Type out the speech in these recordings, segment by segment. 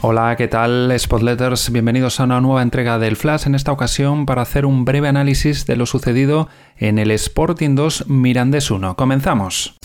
Hola, ¿qué tal Spotletters? Bienvenidos a una nueva entrega del Flash, en esta ocasión para hacer un breve análisis de lo sucedido en el Sporting 2 Mirandés 1. Comenzamos.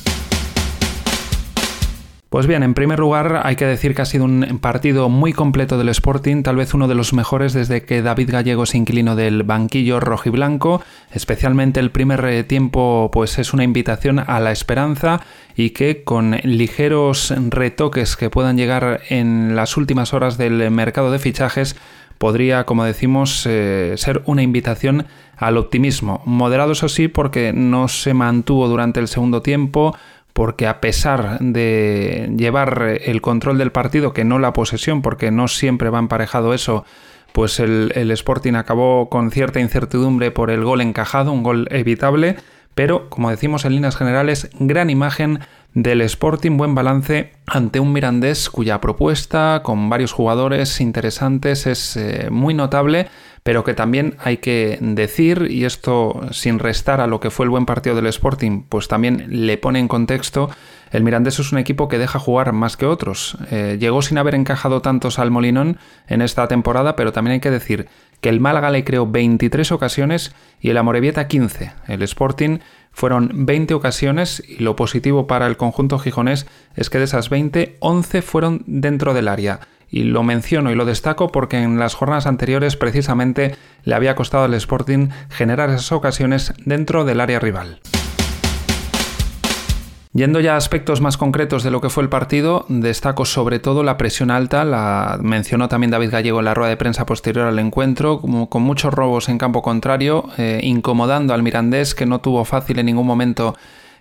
Pues bien, en primer lugar hay que decir que ha sido un partido muy completo del Sporting, tal vez uno de los mejores desde que David Gallego se inquilino del banquillo rojiblanco, especialmente el primer eh, tiempo pues es una invitación a la esperanza y que con ligeros retoques que puedan llegar en las últimas horas del mercado de fichajes podría, como decimos, eh, ser una invitación al optimismo. Moderado eso sí porque no se mantuvo durante el segundo tiempo, porque a pesar de llevar el control del partido, que no la posesión, porque no siempre va emparejado eso, pues el, Sporting acabó con cierta incertidumbre por el gol encajado, un gol evitable, pero como decimos en líneas generales, gran imagen del Sporting, buen balance ante un Mirandés cuya propuesta con varios jugadores interesantes es eh, muy notable pero que también hay que decir, y esto sin restar a lo que fue el buen partido del Sporting, pues también le pone en contexto, el Mirandés es un equipo que deja jugar más que otros. Eh, llegó sin haber encajado tantos al Molinón en esta temporada, pero también hay que decir que el Málaga le creó 23 ocasiones y el Amorebieta 15. El Sporting fueron 20 ocasiones y lo positivo para el conjunto gijonés es que de esas 20, 11 fueron dentro del área y lo menciono y lo destaco porque en las jornadas anteriores precisamente le había costado al Sporting generar esas ocasiones dentro del área rival. Yendo ya a aspectos más concretos de lo que fue el partido, destaco sobre todo la presión alta, la mencionó también David Gallego en la rueda de prensa posterior al encuentro, con muchos robos en campo contrario, eh, incomodando al Mirandés que no tuvo fácil en ningún momento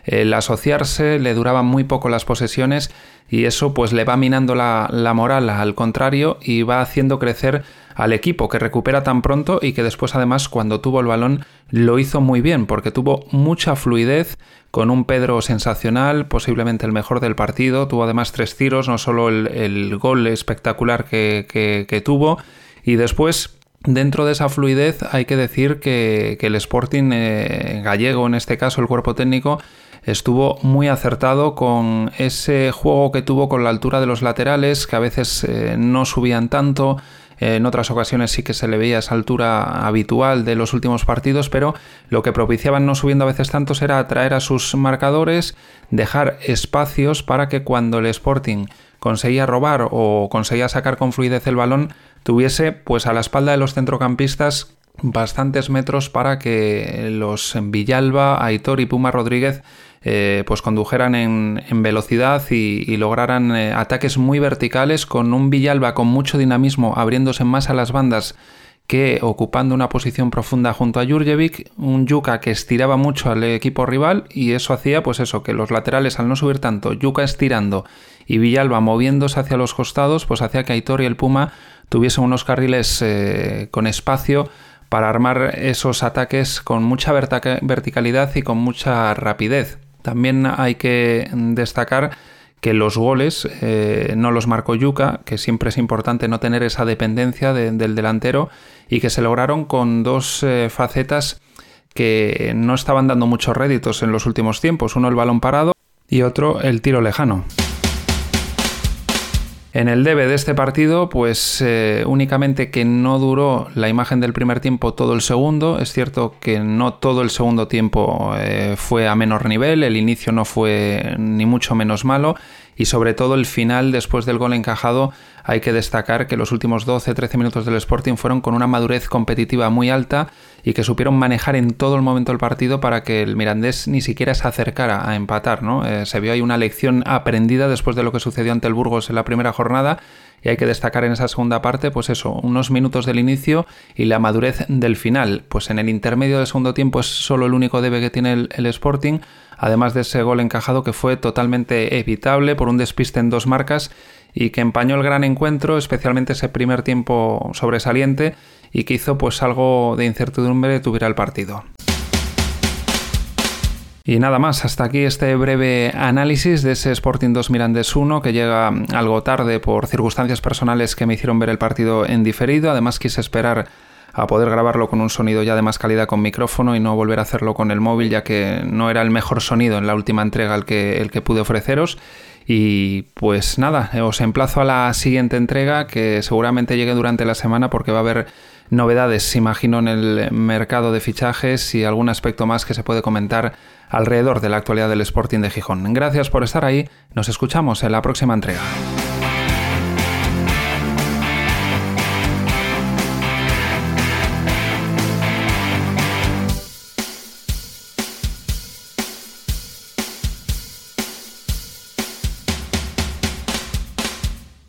el asociarse, le duraban muy poco las posesiones y eso pues le va minando la, moral al contrario y va haciendo crecer al equipo que recupera tan pronto y que después además cuando tuvo el balón lo hizo muy bien porque tuvo mucha fluidez con un Pedro sensacional, posiblemente el mejor del partido, tuvo además tres tiros, no solo el, gol espectacular que, tuvo y después Dentro de esa fluidez hay que decir que, el Sporting eh, gallego, en este caso el cuerpo técnico, estuvo muy acertado con ese juego que tuvo con la altura de los laterales, que a veces eh, no subían tanto, en otras ocasiones sí que se le veía esa altura habitual de los últimos partidos, pero lo que propiciaban no subiendo a veces tantos era atraer a sus marcadores, dejar espacios para que cuando el Sporting conseguía robar o conseguía sacar con fluidez el balón, tuviese pues a la espalda de los centrocampistas bastantes metros para que los Villalba, Aitor y Puma Rodríguez eh, pues condujeran en, velocidad y, lograran eh, ataques muy verticales con un Villalba con mucho dinamismo abriéndose más a las bandas que ocupando una posición profunda junto a Jurjevic, un Yuka que estiraba mucho al equipo rival y eso hacía pues eso, que los laterales al no subir tanto, Yuka estirando y Villalba moviéndose hacia los costados, pues hacía que Aitor y el Puma tuviesen unos carriles eh, con espacio para armar esos ataques con mucha verticalidad y con mucha rapidez. También hay que destacar que los goles eh, no los marcó Yuka, que siempre es importante no tener esa dependencia del delantero, y que se lograron con dos eh, facetas que no estaban dando muchos réditos en los últimos tiempos. Uno el balón parado y otro el tiro lejano. En el debe de este partido, pues eh, únicamente que no duró la imagen del primer tiempo todo el segundo. Es cierto que no todo el segundo tiempo eh, fue a menor nivel, el inicio no fue ni mucho menos malo y sobre todo el final después del gol encajado hay que destacar que los últimos 12-13 minutos del Sporting fueron con una madurez competitiva muy alta y que supieron manejar en todo el momento el partido para que el Mirandés ni siquiera se acercara a empatar. ¿no? Eh, se vio ahí una lección aprendida después de lo que sucedió ante el Burgos en la primera jornada y hay que destacar en esa segunda parte, pues eso, unos minutos del inicio y la madurez del final. Pues en el intermedio del segundo tiempo es solo el único debe que tiene el, Sporting, además de ese gol encajado que fue totalmente evitable por un despiste en dos marcas y que empañó el gran encuentro, especialmente ese primer tiempo sobresaliente y que hizo pues algo de incertidumbre tuviera el partido. Y nada más, hasta aquí este breve análisis de ese Sporting 2 Mirandes 1 que llega algo tarde por circunstancias personales que me hicieron ver el partido en diferido. Además quise esperar a poder grabarlo con un sonido ya de más calidad con micrófono y no volver a hacerlo con el móvil ya que no era el mejor sonido en la última entrega el que, el que pude ofreceros. Y pues nada, os emplazo a la siguiente entrega que seguramente llegue durante la semana porque va a haber novedades, imagino, en el mercado de fichajes y algún aspecto más que se puede comentar alrededor de la actualidad del Sporting de Gijón. Gracias por estar ahí, nos escuchamos en la próxima entrega.